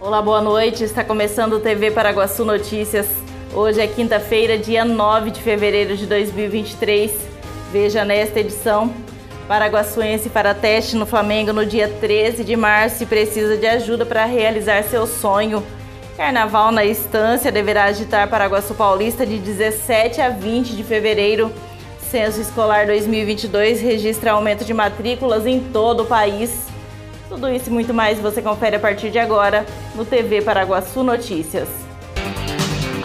Olá, boa noite. Está começando o TV Paraguaçu Notícias. Hoje é quinta-feira, dia 9 de fevereiro de 2023. Veja nesta edição. Paraguaçuense para teste no Flamengo no dia 13 de março e precisa de ajuda para realizar seu sonho. Carnaval na Estância deverá agitar Paraguaçu Paulista de 17 a 20 de fevereiro. Censo Escolar 2022 registra aumento de matrículas em todo o país. Tudo isso e muito mais você confere a partir de agora no TV Paraguaçu Notícias.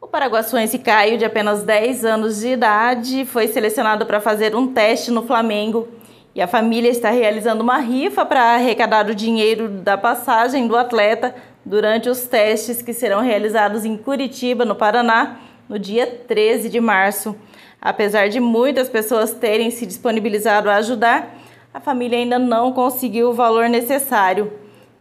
O paraguaçuense Caio, de apenas 10 anos de idade, foi selecionado para fazer um teste no Flamengo. E a família está realizando uma rifa para arrecadar o dinheiro da passagem do atleta durante os testes que serão realizados em Curitiba, no Paraná, no dia 13 de março. Apesar de muitas pessoas terem se disponibilizado a ajudar, a família ainda não conseguiu o valor necessário.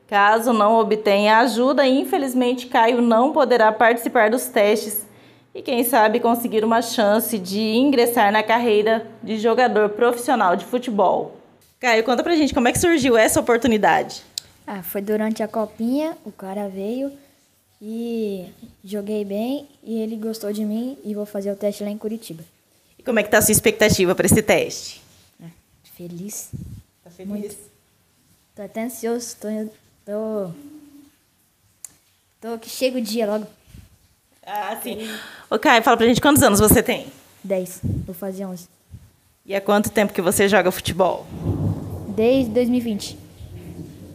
Caso não obtenha ajuda, infelizmente Caio não poderá participar dos testes e, quem sabe, conseguir uma chance de ingressar na carreira de jogador profissional de futebol. Caio, conta pra gente como é que surgiu essa oportunidade. Ah, foi durante a copinha, o cara veio e joguei bem e ele gostou de mim e vou fazer o teste lá em Curitiba. E como é que tá a sua expectativa para esse teste? É, feliz. Tá feliz? Muito. Tô até ansioso, tô, tô, tô que chega o dia logo. Ah, sim. Ô, Caio, fala pra gente quantos anos você tem? 10, vou fazer 11. E há quanto tempo que você joga futebol? Desde 2020.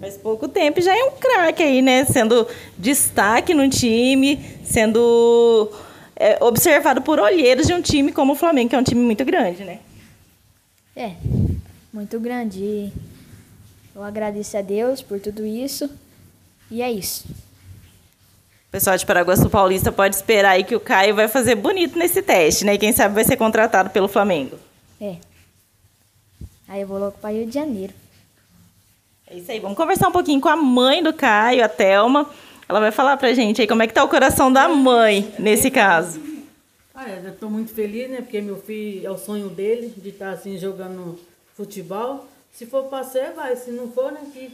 Faz pouco tempo já é um craque aí, né? Sendo destaque no time, sendo é, observado por olheiros de um time como o Flamengo, que é um time muito grande, né? É, muito grande. E eu agradeço a Deus por tudo isso. E é isso. O pessoal de Paraguaçu Paulista pode esperar aí que o Caio vai fazer bonito nesse teste, né? E quem sabe vai ser contratado pelo Flamengo. É. Aí eu vou logo para Rio de Janeiro. É isso aí, vamos conversar um pouquinho com a mãe do Caio, a Thelma. Ela vai falar pra gente aí como é que tá o coração da mãe nesse caso. Ah, eu tô muito feliz, né? Porque meu filho é o sonho dele de estar assim jogando futebol. Se for pra ser, vai. Se não for, né? Que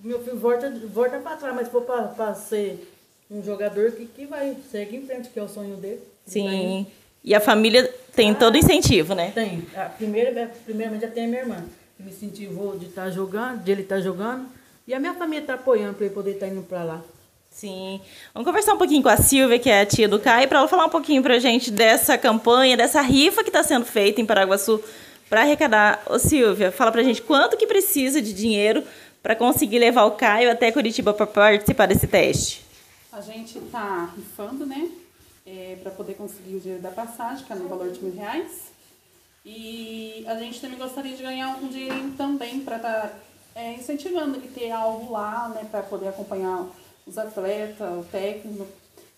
meu filho volta, volta pra trás. Mas se for pra, pra ser um jogador que, que vai seguir em frente, que é o sonho dele. Sim. E a família tem ah, todo incentivo, né? Tem. A primeira, primeiramente já tem a minha irmã me incentivou de estar tá jogando, de ele estar tá jogando. E a minha família está apoiando para ele poder estar tá indo para lá. Sim. Vamos conversar um pouquinho com a Silvia, que é a tia do Caio, para ela falar um pouquinho para a gente dessa campanha, dessa rifa que está sendo feita em Paraguaçu para arrecadar. Ô Silvia, fala para a gente quanto que precisa de dinheiro para conseguir levar o Caio até Curitiba para participar desse teste. A gente está rifando, né? É, para poder conseguir o dinheiro da passagem, que é no valor de mil reais. E a gente também gostaria de ganhar um dinheirinho também para estar tá, é, incentivando ele ter algo lá, né, para poder acompanhar os atletas, o técnico.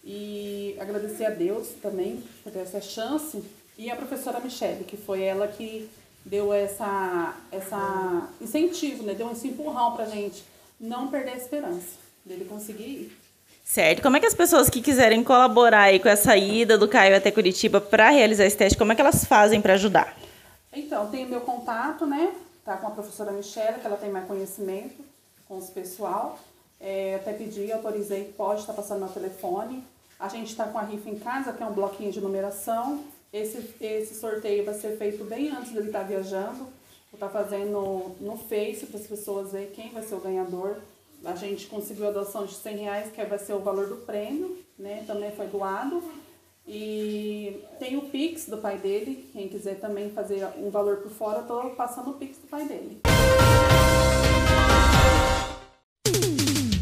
E agradecer a Deus também por ter essa chance. E a professora Michelle, que foi ela que deu essa, essa incentivo, né, deu esse empurrão para gente não perder a esperança dele conseguir ir. Certo. Como é que as pessoas que quiserem colaborar aí com essa ida do Caio até Curitiba para realizar esse teste, como é que elas fazem para ajudar? Então, tem o meu contato, né? Tá com a professora Michelle, que ela tem mais conhecimento com os pessoal. É, até pedi, autorizei, pode estar tá passando no telefone. A gente está com a rifa em casa, que é um bloquinho de numeração. Esse, esse sorteio vai ser feito bem antes dele estar tá viajando. Vou estar tá fazendo no Face para as pessoas verem quem vai ser o ganhador a gente conseguiu a doação de 100 reais, que vai ser o valor do prêmio, né? Também foi doado. E tem o Pix do pai dele, quem quiser também fazer um valor por fora, eu tô passando o Pix do pai dele.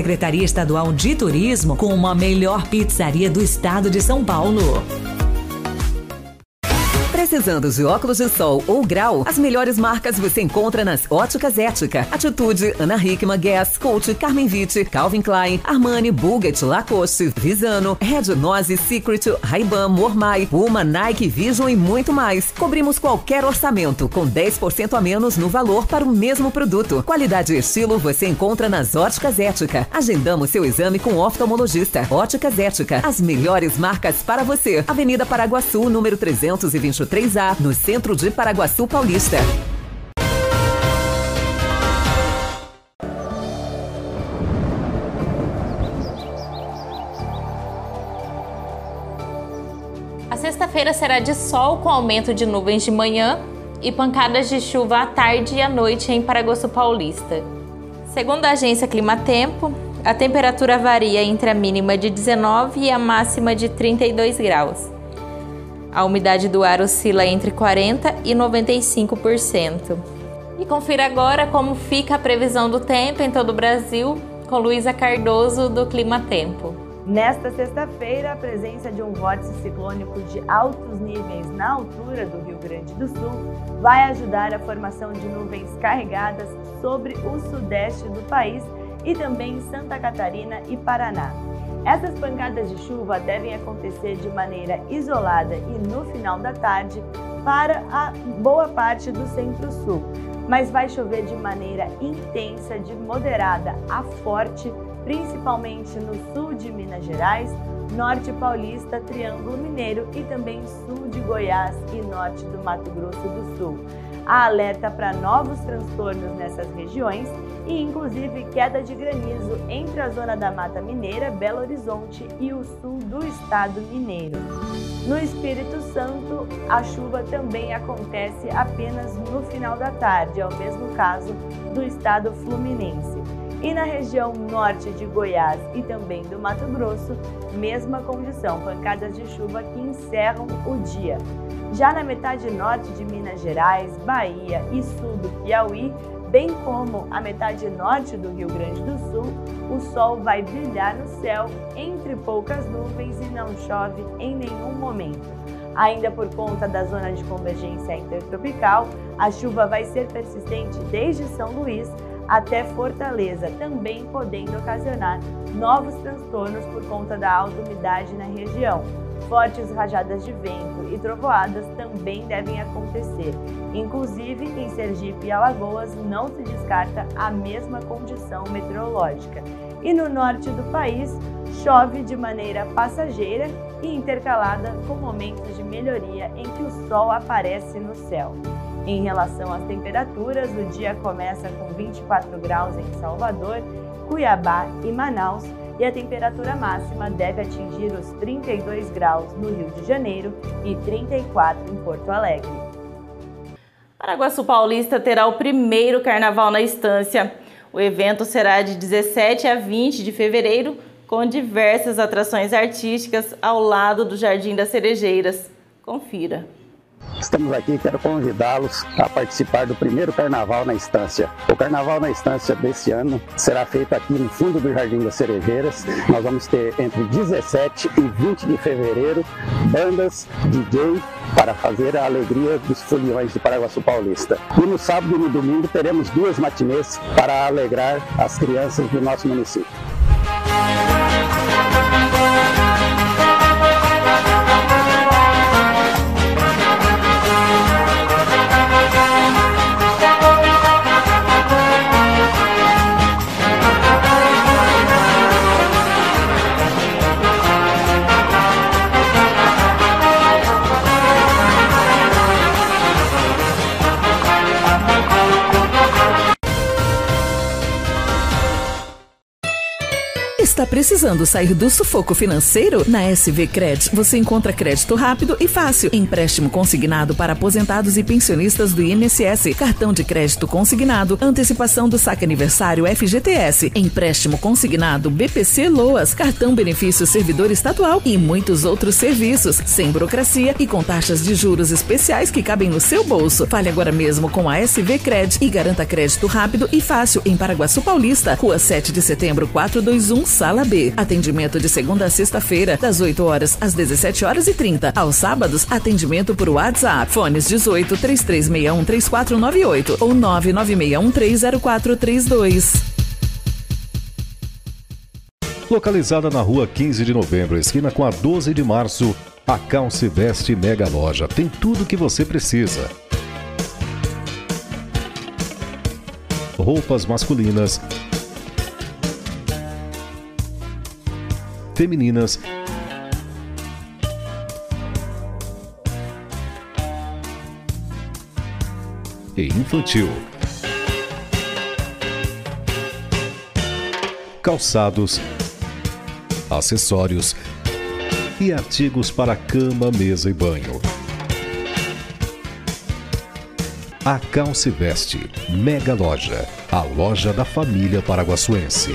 Secretaria Estadual de Turismo como a melhor pizzaria do estado de São Paulo. Precisando de óculos de sol ou grau, as melhores marcas você encontra nas Óticas Ética, Atitude, Ana Hickman, Guess, Coach, Carmen Vitti, Calvin Klein, Armani, Bulgari, Lacoste, Visano, Red Nose, Secret, Ray-Ban, Mormai, Puma, Nike, Vision e muito mais. Cobrimos qualquer orçamento com 10% a menos no valor para o mesmo produto. Qualidade e estilo você encontra nas Óticas Ética. Agendamos seu exame com oftalmologista. Óticas Ética, as melhores marcas para você. Avenida Paraguaçu, número 323 3A, no centro de Paraguaçu Paulista. A sexta-feira será de sol com aumento de nuvens de manhã e pancadas de chuva à tarde e à noite em Paraguaçu Paulista. Segundo a agência Climatempo, a temperatura varia entre a mínima de 19 e a máxima de 32 graus. A umidade do ar oscila entre 40% e 95%. E confira agora como fica a previsão do tempo em todo o Brasil com Luísa Cardoso do Clima Tempo. Nesta sexta-feira, a presença de um vórtice ciclônico de altos níveis na altura do Rio Grande do Sul vai ajudar a formação de nuvens carregadas sobre o sudeste do país e também Santa Catarina e Paraná. Essas pancadas de chuva devem acontecer de maneira isolada e no final da tarde para a boa parte do centro-sul, mas vai chover de maneira intensa, de moderada a forte, principalmente no sul de Minas Gerais, norte paulista, Triângulo Mineiro e também sul de Goiás e norte do Mato Grosso do Sul. Há alerta para novos transtornos nessas regiões e inclusive queda de granizo entre a zona da Mata Mineira, Belo Horizonte e o sul do estado mineiro. No Espírito Santo, a chuva também acontece apenas no final da tarde, é o mesmo caso do estado fluminense. E na região norte de Goiás e também do Mato Grosso, mesma condição, pancadas de chuva que encerram o dia. Já na metade norte de Minas Gerais, Bahia e sul do Piauí, bem como a metade norte do Rio Grande do Sul, o sol vai brilhar no céu entre poucas nuvens e não chove em nenhum momento. Ainda por conta da zona de convergência intertropical, a chuva vai ser persistente desde São Luís até Fortaleza, também podendo ocasionar novos transtornos por conta da alta umidade na região. Fortes rajadas de vento e trovoadas também devem acontecer. Inclusive, em Sergipe e Alagoas não se descarta a mesma condição meteorológica. E no norte do país, chove de maneira passageira e intercalada com momentos de melhoria em que o sol aparece no céu. Em relação às temperaturas, o dia começa com 24 graus em Salvador, Cuiabá e Manaus e a temperatura máxima deve atingir os 32 graus no Rio de Janeiro e 34 em Porto Alegre. Paraguaçu Paulista terá o primeiro carnaval na estância. O evento será de 17 a 20 de fevereiro, com diversas atrações artísticas ao lado do Jardim das Cerejeiras. Confira. Estamos aqui quero convidá-los a participar do primeiro carnaval na estância. O carnaval na estância desse ano será feito aqui no fundo do Jardim das Cerejeiras. Nós vamos ter entre 17 e 20 de fevereiro bandas, DJ para fazer a alegria dos foliões de Paraguaçu Paulista. E no sábado e no domingo teremos duas matinês para alegrar as crianças do nosso município. Precisando sair do sufoco financeiro? Na SV Cred, você encontra crédito rápido e fácil, empréstimo consignado para aposentados e pensionistas do INSS, cartão de crédito consignado, antecipação do saque aniversário FGTS, empréstimo consignado BPC Loas, cartão benefício servidor estadual e muitos outros serviços, sem burocracia e com taxas de juros especiais que cabem no seu bolso. Fale agora mesmo com a SV Cred e garanta crédito rápido e fácil em Paraguaçu Paulista, Rua 7 de Setembro 421, Sala Sala Atendimento de segunda a sexta-feira, das 8 horas às 17 horas e 30. Aos sábados, atendimento por WhatsApp. Fones 18 3361 3498 ou 996130432. Localizada na rua 15 de novembro, esquina com a 12 de março, a Calce Veste Mega Loja tem tudo o que você precisa. Roupas masculinas, femininas. E infantil. Calçados, acessórios e artigos para cama, mesa e banho. A Calce Veste, Mega Loja, a loja da família paraguaçuense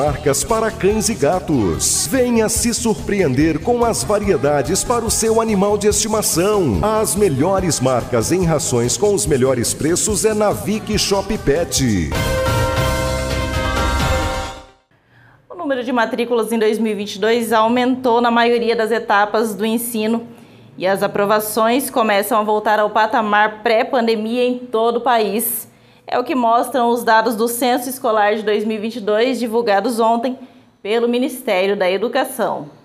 marcas para cães e gatos. Venha se surpreender com as variedades para o seu animal de estimação. As melhores marcas em rações com os melhores preços é na Vic Shop Pet. O número de matrículas em 2022 aumentou na maioria das etapas do ensino e as aprovações começam a voltar ao patamar pré-pandemia em todo o país. É o que mostram os dados do Censo Escolar de 2022 divulgados ontem pelo Ministério da Educação.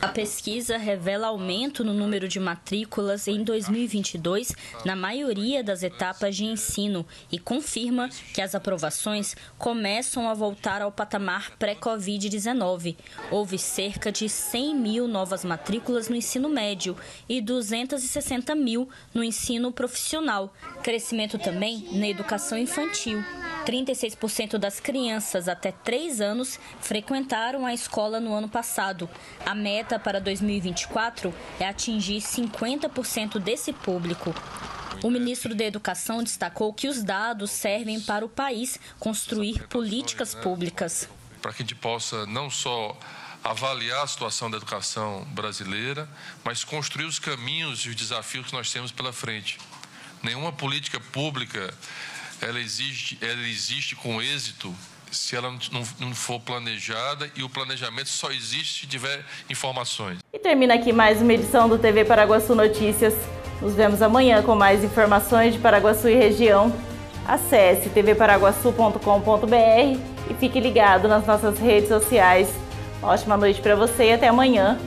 A pesquisa revela aumento no número de matrículas em 2022 na maioria das etapas de ensino e confirma que as aprovações começam a voltar ao patamar pré-Covid-19. Houve cerca de 100 mil novas matrículas no ensino médio e 260 mil no ensino profissional. Crescimento também na educação infantil. 36% das crianças até 3 anos frequentaram a escola no ano passado. A meta para 2024 é atingir 50% desse público. O ministro da Educação destacou que os dados servem para o país construir políticas públicas. Para que a gente possa não só avaliar a situação da educação brasileira, mas construir os caminhos e os desafios que nós temos pela frente. Nenhuma política pública ela existe, ela existe com êxito se ela não, for planejada e o planejamento só existe se tiver informações. E termina aqui mais uma edição do TV Paraguaçu Notícias. Nos vemos amanhã com mais informações de Paraguaçu e região. Acesse tvparaguaçu.com.br e fique ligado nas nossas redes sociais. Ótima noite para você e até amanhã.